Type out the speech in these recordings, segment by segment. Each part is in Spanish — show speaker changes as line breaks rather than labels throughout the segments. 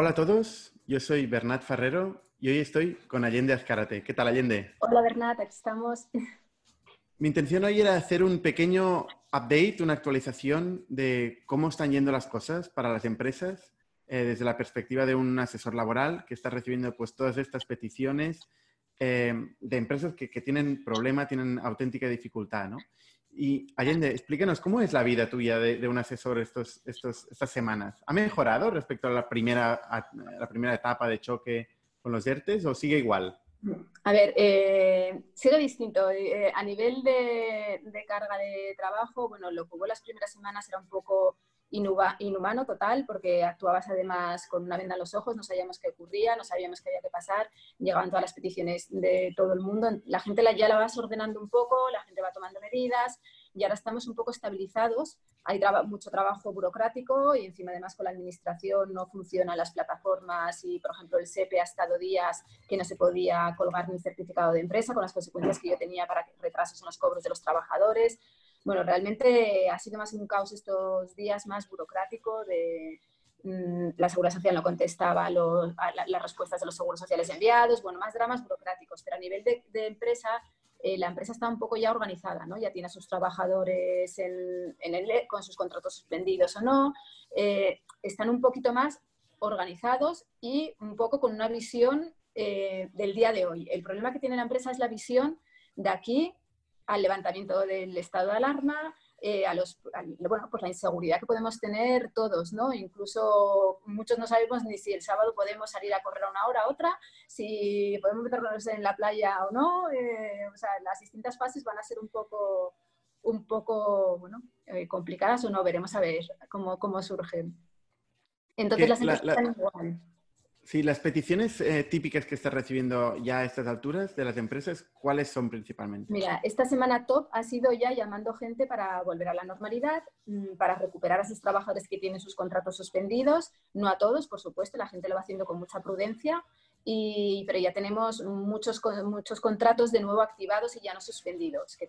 Hola a todos, yo soy Bernat Ferrero y hoy estoy con Allende Azcárate. ¿Qué tal, Allende?
Hola, Bernat, aquí estamos.
Mi intención hoy era hacer un pequeño update, una actualización de cómo están yendo las cosas para las empresas eh, desde la perspectiva de un asesor laboral que está recibiendo pues, todas estas peticiones eh, de empresas que, tienen problema, tienen auténtica dificultad. ¿no? Y Allende, explícanos, ¿cómo es la vida tuya de, un asesor estos, estos, estas semanas? ¿Ha mejorado respecto a la primera, la primera etapa de choque con los ERTES o sigue igual?
A ver, eh, sigue distinto. Eh, a nivel de, de, carga de trabajo, bueno, lo que hubo las primeras semanas era un poco inhumano total, porque actuabas además con una venda en los ojos, no sabíamos qué ocurría, no sabíamos qué había que pasar, llegaban todas las peticiones de todo el mundo, la gente ya la vas ordenando un poco, la gente va tomando medidas y ahora estamos un poco estabilizados, hay mucho trabajo burocrático y encima además con la administración no funcionan las plataformas y por ejemplo el SEPE ha estado días que no se podía colgar ni certificado de empresa con las consecuencias que yo tenía para retrasos en los cobros de los trabajadores, bueno, realmente ha sido más un caos estos días, más burocrático, de mm, la Seguridad Social no contestaba las respuestas de los seguros sociales enviados, bueno, más dramas burocráticos, pero a nivel de, empresa, eh, la empresa está un poco ya organizada, ¿no? Ya tiene a sus trabajadores en, el, con sus contratos suspendidos o no, eh, están un poquito más organizados y un poco con una visión eh, del día de hoy. El problema que tiene la empresa es la visión de aquí al levantamiento del estado de alarma, eh, a los, bueno, pues la inseguridad que podemos tener todos, ¿no? Incluso muchos no sabemos ni si el sábado podemos salir a correr a una hora a otra, si podemos meternos en la playa o no. Eh, o sea, las distintas fases van a ser un poco, un poco bueno, eh, complicadas o no, veremos a ver cómo, cómo surgen. Entonces las empresas están igual.
Sí, las peticiones eh, típicas que estás recibiendo ya a estas alturas de las empresas, ¿cuáles son principalmente?
Mira, esta semana top ha sido ya llamando gente para volver a la normalidad, mm, para recuperar a esos trabajadores que tienen sus contratos suspendidos, no a todos, por supuesto, la gente lo va haciendo con mucha prudencia, y, pero ya tenemos muchos, muchos contratos de nuevo activados y ya no suspendidos, que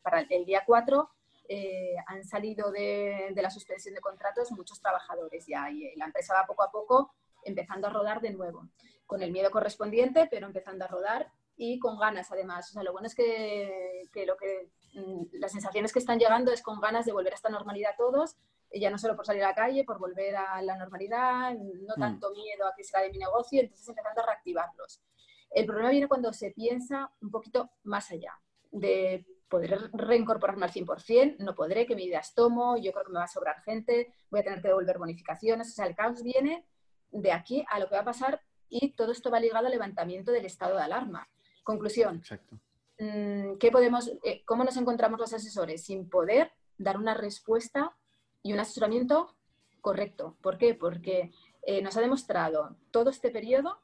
para el día 4 eh, han salido de, de, la suspensión de contratos muchos trabajadores ya y la empresa va poco a poco empezando a rodar de nuevo, con el miedo correspondiente, pero empezando a rodar y con ganas además. O sea, lo bueno es que, lo que mm, las sensaciones que están llegando es con ganas de volver a esta normalidad todos, ya no solo por salir a la calle, por volver a la normalidad, no mm. tanto miedo a que será de mi negocio, entonces empezando a reactivarlos. El problema viene cuando se piensa un poquito más allá, de poder reincorporarme al 100%, no podré, qué medidas tomo, yo creo que me va a sobrar gente, voy a tener que devolver bonificaciones, o sea, el caos viene de aquí a lo que va a pasar y todo esto va ligado al levantamiento del estado de alarma. Conclusión. Exacto. Mm, ¿qué podemos, eh, ¿Cómo nos encontramos los asesores? Sin poder dar una respuesta y un asesoramiento correcto. ¿Por qué? Porque eh, nos ha demostrado todo este periodo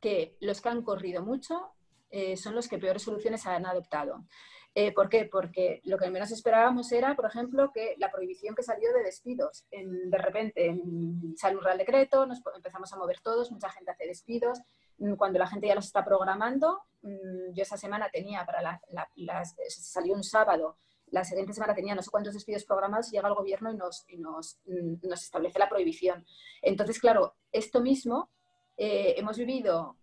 que los que han corrido mucho eh, son los que peores soluciones han adoptado. Eh, ¿Por qué? Porque lo que menos esperábamos era, por ejemplo, que la prohibición que salió de despidos. de repente sale un real decreto, nos empezamos a mover todos, mucha gente hace despidos. Mm, cuando la gente ya los está programando, mm, yo esa semana tenía para las, salió un sábado, la siguiente semana tenía no sé cuántos despidos programados, llega el gobierno y nos, mm, nos, establece la prohibición. Entonces, claro, esto mismo eh, hemos vivido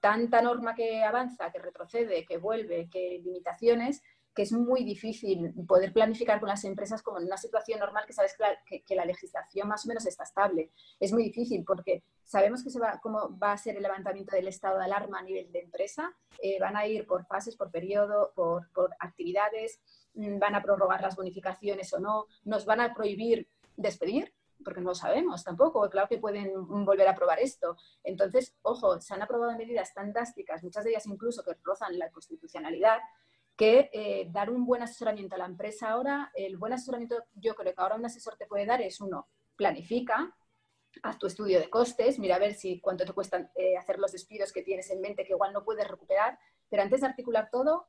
tanta norma que avanza, que retrocede, que vuelve, que limitaciones, que es muy difícil poder planificar con las empresas como en una situación normal que sabes que la, legislación más o menos está estable. Es muy difícil porque sabemos que va, cómo va a ser el levantamiento del estado de alarma a nivel de empresa. Eh, van a ir por fases, por periodo, por, por actividades, mm, van a prorrogar las bonificaciones o no, nos van a prohibir despedir, porque no lo sabemos tampoco. Claro que pueden volver a aprobar esto. Entonces, ojo, se han aprobado medidas tan drásticas, muchas de ellas incluso que rozan la constitucionalidad, que eh, dar un buen asesoramiento a la empresa ahora, el buen asesoramiento yo creo que ahora un asesor te puede dar es uno, planifica, haz tu estudio de costes, mira a ver si cuánto te cuesta eh, hacer los despidos que tienes en mente que igual no puedes recuperar, pero antes de articular todo,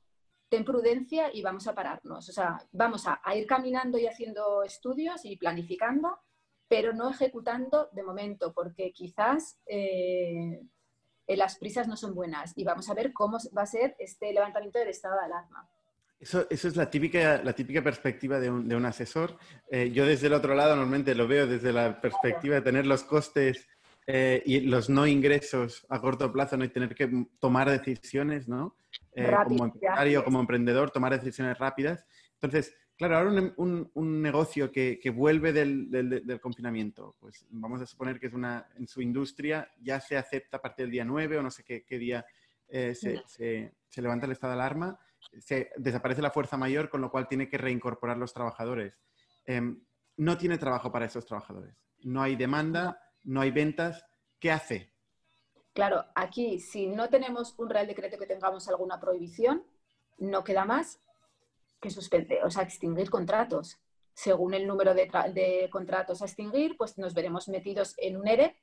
ten prudencia y vamos a pararnos. O sea, vamos a, a ir caminando y haciendo estudios y planificando pero no ejecutando de momento, porque quizás eh, las prisas no son buenas y vamos a ver cómo va a ser este levantamiento del estado de alarma.
Eso, eso es la típica, la típica perspectiva de un, de un asesor. Eh, yo desde el otro lado normalmente lo veo desde la perspectiva de tener los costes eh, y los no ingresos a corto plazo, no hay tener que tomar decisiones, ¿no? Eh, como empresario, como emprendedor, tomar decisiones rápidas. Entonces, claro, ahora un, un, negocio que, que vuelve del, del, confinamiento, pues vamos a suponer que es una, en su industria ya se acepta a partir del día 9 o no sé qué, qué día eh, se, se, se, levanta el estado de alarma, se, desaparece la fuerza mayor, con lo cual tiene que reincorporar los trabajadores. Em, no tiene trabajo para esos trabajadores. No hay demanda, no hay ventas. ¿Qué hace?
Claro, aquí si no tenemos un real decreto que tengamos alguna prohibición, no queda más que o sea, extinguir contratos. Según el número de, contratos a extinguir, pues nos veremos metidos en un ERE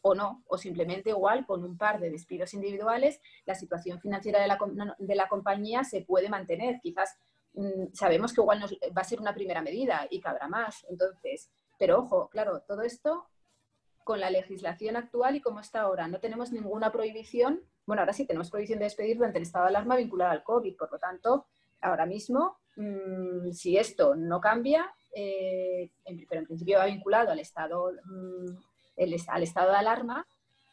o no, o simplemente igual con un par de despidos individuales, la situación financiera de la, de la compañía se puede mantener. Quizás mm, sabemos que igual nos, va a ser una primera medida y que más. Entonces, pero ojo, claro, todo esto con la legislación actual y como está ahora. No tenemos ninguna prohibición, bueno, ahora sí tenemos prohibición de despedir durante el estado de alarma vinculada al COVID, por lo tanto, ahora mismo, mm, si esto no cambia, eh, pero en principio va vinculado al estado, mm, al estado de alarma,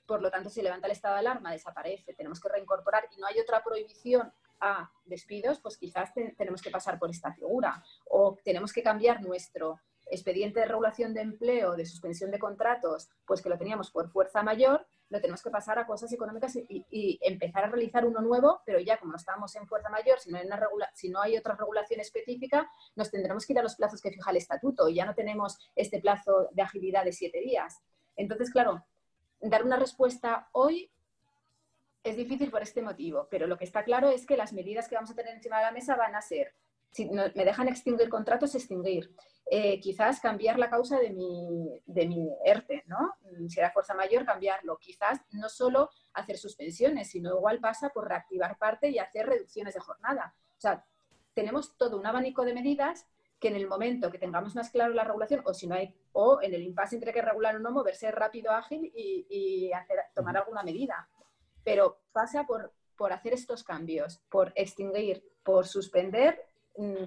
por lo tanto, si levanta el estado de alarma, desaparece, tenemos que reincorporar y no hay otra prohibición a despidos, pues quizás tenemos que pasar por esta figura o tenemos que cambiar nuestro expediente de regulación de empleo, de suspensión de contratos, pues que lo teníamos por fuerza mayor, lo tenemos que pasar a cosas económicas y, empezar a realizar uno nuevo, pero ya como no estamos en fuerza mayor, si no hay otra regulación específica, nos tendremos que ir a los plazos que fija el estatuto y ya no tenemos este plazo de agilidad de siete días. Entonces, claro, dar una respuesta hoy es difícil por este motivo, pero lo que está claro es que las medidas que vamos a tener encima de la mesa van a ser si me dejan extinguir contratos, extinguir. Eh, quizás cambiar la causa de mi, de mi ERTE, ¿no? Mm, si era fuerza mayor, cambiarlo. Quizás no solo hacer suspensiones, sino igual pasa por reactivar parte y hacer reducciones de jornada. O sea, tenemos todo un abanico de medidas que en el momento que tengamos más claro la regulación, o si no hay, o en el impasse entre que regular o no, moverse rápido, ágil y, hacer, tomar alguna medida. Pero pasa por, por hacer estos cambios, por extinguir, por suspender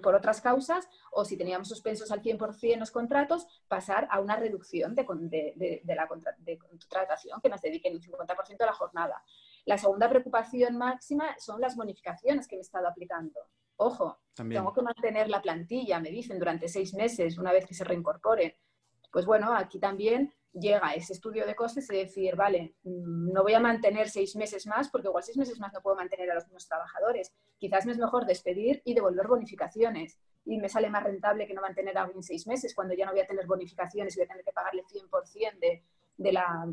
por otras causas o si teníamos suspensos al 100% los contratos, pasar a una reducción de, de, la contratación que nos dediquen un 50% a la jornada. La segunda preocupación máxima son las bonificaciones que me he estado aplicando. Ojo, tengo que mantener la plantilla, me dicen, durante seis meses, una vez que se reincorpore. Pues bueno, aquí también llega ese estudio de costes y decir, vale, mm, no voy a mantener seis meses más porque igual seis meses más no puedo mantener a los mismos trabajadores. Quizás me es mejor despedir y devolver bonificaciones y me sale más rentable que no mantener a alguien seis meses cuando ya no voy a tener bonificaciones y voy a tener que pagarle 100% de, de la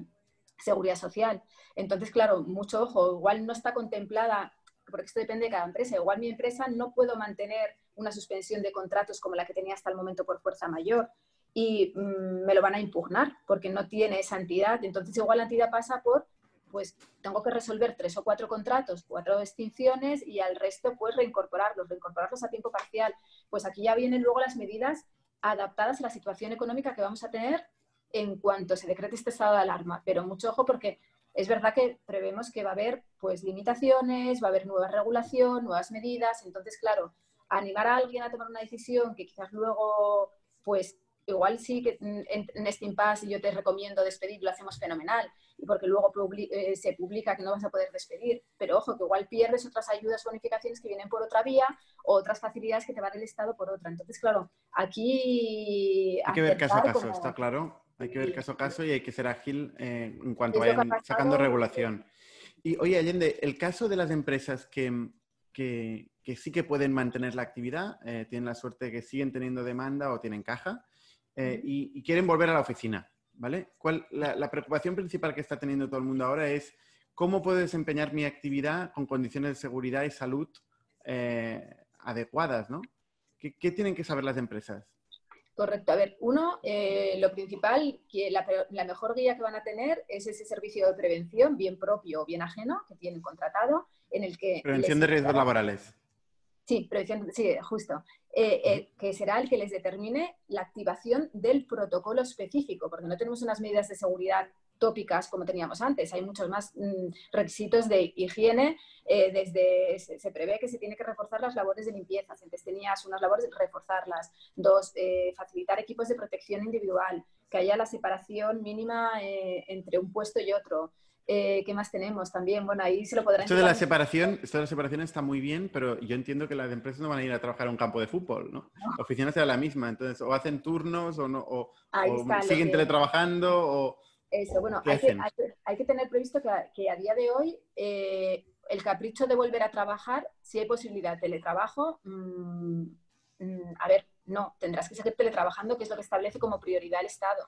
seguridad social. Entonces, claro, mucho ojo, igual no está contemplada, porque esto depende de cada empresa, igual mi empresa no puedo mantener una suspensión de contratos como la que tenía hasta el momento por fuerza mayor y mm, me lo van a impugnar porque no tiene esa entidad. Entonces, igual la entidad pasa por, pues tengo que resolver tres o cuatro contratos, cuatro extinciones y al resto, pues reincorporarlos, reincorporarlos a tiempo parcial. Pues aquí ya vienen luego las medidas adaptadas a la situación económica que vamos a tener en cuanto se decrete este estado de alarma. Pero mucho ojo porque es verdad que prevemos que va a haber pues limitaciones, va a haber nueva regulación, nuevas medidas. Entonces, claro, animar a alguien a tomar una decisión que quizás luego pues igual sí que en, este impasse yo te recomiendo despedir, lo hacemos fenomenal, y porque luego eh, se publica que no vas a poder despedir, pero ojo, que igual pierdes otras ayudas, bonificaciones que vienen por otra vía, o otras facilidades que te va el Estado por otra. Entonces, claro, aquí...
Hay que ver caso a caso, está claro. Hay que ver caso a caso y hay que ser ágil eh, en cuanto vayan sacando regulación. Y oye, Allende, el caso de las empresas que, que, sí que pueden mantener la actividad, eh, tienen la suerte de que siguen teniendo demanda o tienen caja, eh, y, quieren volver a la oficina, ¿vale? ¿Cuál, la, preocupación principal que está teniendo todo el mundo ahora es cómo puedo desempeñar mi actividad con condiciones de seguridad y salud eh, adecuadas, ¿no? ¿Qué, tienen que saber las empresas?
Correcto. A ver, uno, eh, lo principal, que la, la, mejor guía que van a tener es ese servicio de prevención, bien propio o bien ajeno, que tienen contratado, en el que...
Prevención de riesgos laborales.
Sí, sí, justo. Eh, eh, que será el que les determine la activación del protocolo específico, porque no tenemos unas medidas de seguridad tópicas como teníamos antes. Hay muchos más mm, requisitos de higiene. Eh, desde se, prevé que se tiene que reforzar las labores de limpieza. Antes tenías unas labores reforzarlas. Dos, facilitar equipos de protección individual. que haya la separación mínima entre un puesto y otro. Eh, ¿Qué más tenemos también? Bueno, ahí se lo podrán...
Esto de, la separación, esto de la separación está muy bien, pero yo entiendo que las empresas no van a ir a trabajar a un campo de fútbol, ¿no? La oficina será la misma, entonces o hacen turnos o, no, o, siguen teletrabajando o...
Eso, bueno, hay que, hay, que, tener previsto que, a día de hoy eh, el capricho de volver a trabajar, si hay posibilidad de teletrabajo, mm, mm, a ver, no, tendrás que seguir teletrabajando, que es lo que establece como prioridad el Estado.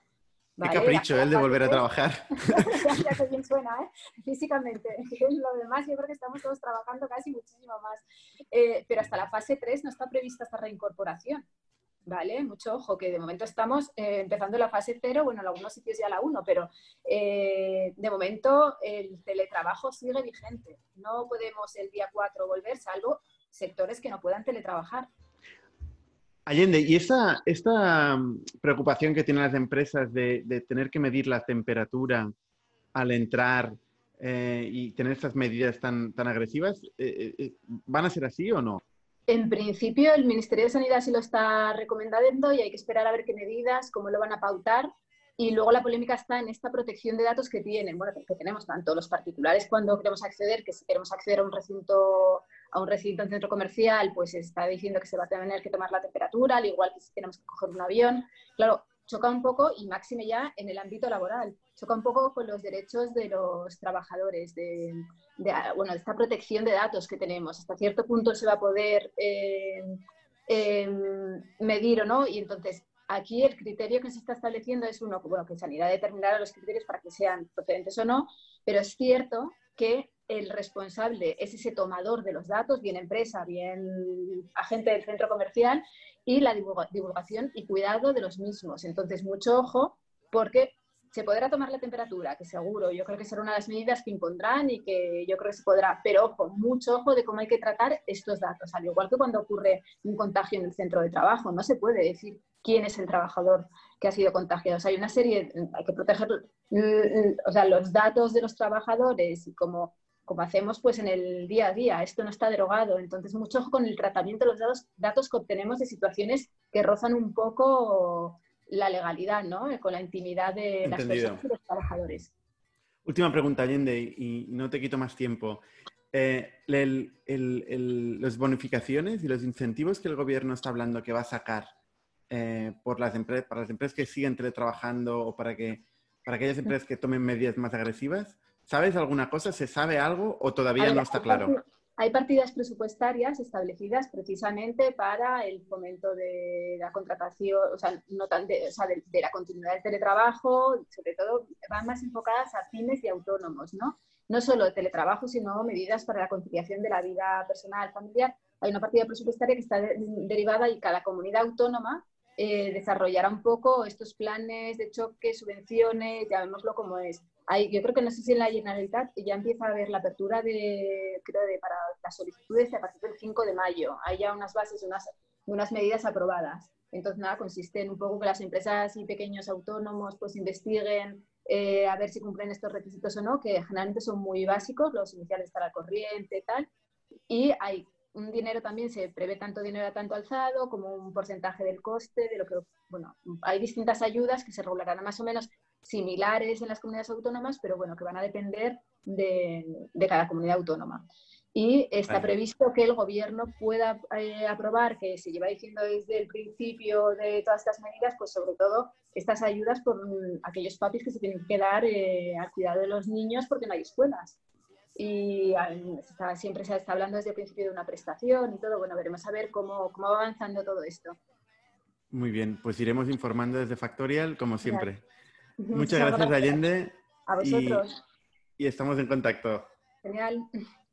Qué capricho, el de volver a trabajar.
ya, que bien suena, ¿eh? Físicamente. Lo demás, yo creo que estamos todos trabajando casi muchísimo más. Eh, pero hasta la fase 3 no está prevista esta reincorporación. ¿Vale? Mucho ojo, que de momento estamos eh, empezando la fase 0, bueno, en algunos sitios ya la 1, pero eh, de momento el teletrabajo sigue vigente. No podemos el día 4 volver, salvo sectores que no puedan teletrabajar.
Allende, y esta, esta mm, preocupación que tienen las empresas de, tener que medir la temperatura al entrar eh, y tener estas medidas tan, tan agresivas, eh, eh, ¿van a ser así o no?
En principio, el Ministerio de Sanidad sí lo está recomendando y hay que esperar a ver qué medidas, cómo lo van a pautar. Y luego la polémica está en esta protección de datos que tienen, bueno, que tenemos tanto los particulares cuando queremos acceder, que si queremos acceder a un recinto a un recinto en centro comercial, pues está diciendo que se va a tener que tomar la temperatura, al igual que si tenemos que coger un avión. Claro, choca un poco, y máxime ya en el ámbito laboral, choca un poco con los derechos de los trabajadores, de, bueno, de esta protección de datos que tenemos. Hasta cierto punto se va a poder eh, em, medir o no, y entonces aquí el criterio que se está estableciendo es uno, bueno, que Sanidad determinará los criterios para que sean procedentes o no, pero es cierto que el responsable es ese tomador de los datos, bien empresa, bien agente del centro comercial, y la divulgación y cuidado de los mismos. Entonces, mucho ojo, porque se podrá tomar la temperatura, que seguro, yo creo que será una de las medidas que impondrán y que yo creo que se podrá, pero ojo, mucho ojo de cómo hay que tratar estos datos, al igual que cuando ocurre un contagio en el centro de trabajo, no se puede decir quién es el trabajador que ha sido contagiado. Hay una serie, hay que proteger o sea, los datos de los trabajadores y como como hacemos pues en el día a día. Esto no está derogado, entonces mucho ojo con el tratamiento de los datos, datos que obtenemos de situaciones que rozan un poco la legalidad, ¿no? Con la intimidad de las personas y los trabajadores.
Última pregunta, Allende, y no te quito más tiempo. Eh, las bonificaciones y los incentivos que el gobierno está hablando que va a sacar eh, por las para las empresas que siguen teletrabajando o para, que, para aquellas empresas que tomen medidas más agresivas, ¿Sabes alguna cosa? ¿Se sabe algo o todavía no está claro?
Hay partidas presupuestarias establecidas precisamente para el fomento de la contratación, o sea, no tan de, o sea, de, la continuidad del teletrabajo, sobre todo van más enfocadas a pymes y autónomos, ¿no? No solo teletrabajo, sino medidas para la conciliación de la vida personal, familiar. Hay una partida presupuestaria que está derivada y cada comunidad autónoma eh, desarrollará un poco estos planes de choque, subvenciones, llamémoslo como es yo creo que no sé si en la Generalitat ya empieza a haber la apertura de, creo, de, para las solicitudes a partir del 5 de mayo. Hay ya unas bases, unas, unas medidas aprobadas. Entonces, nada, consiste en un poco que las empresas y pequeños autónomos pues investiguen eh, a ver si cumplen estos requisitos o no, que generalmente son muy básicos, los iniciales para corriente tal. Y hay un dinero también, se prevé tanto dinero a tanto alzado como un porcentaje del coste, de lo que, bueno, hay distintas ayudas que se regularán más o menos similares en las comunidades autónomas, pero bueno, que van a depender de, cada comunidad autónoma. Y está previsto que el gobierno pueda eh, aprobar, que se lleva diciendo desde el principio de todas estas medidas, pues sobre todo estas ayudas por aquellos papis que se tienen que quedar eh, al cuidado de los niños porque no hay escuelas. Y siempre se está hablando desde el principio de una prestación y todo. Bueno, veremos a ver cómo, cómo va avanzando todo esto.
Muy bien, pues iremos informando desde Factorial, como siempre. Muchas gracias, Allende.
A vosotros.
Y, y estamos en contacto.
Genial.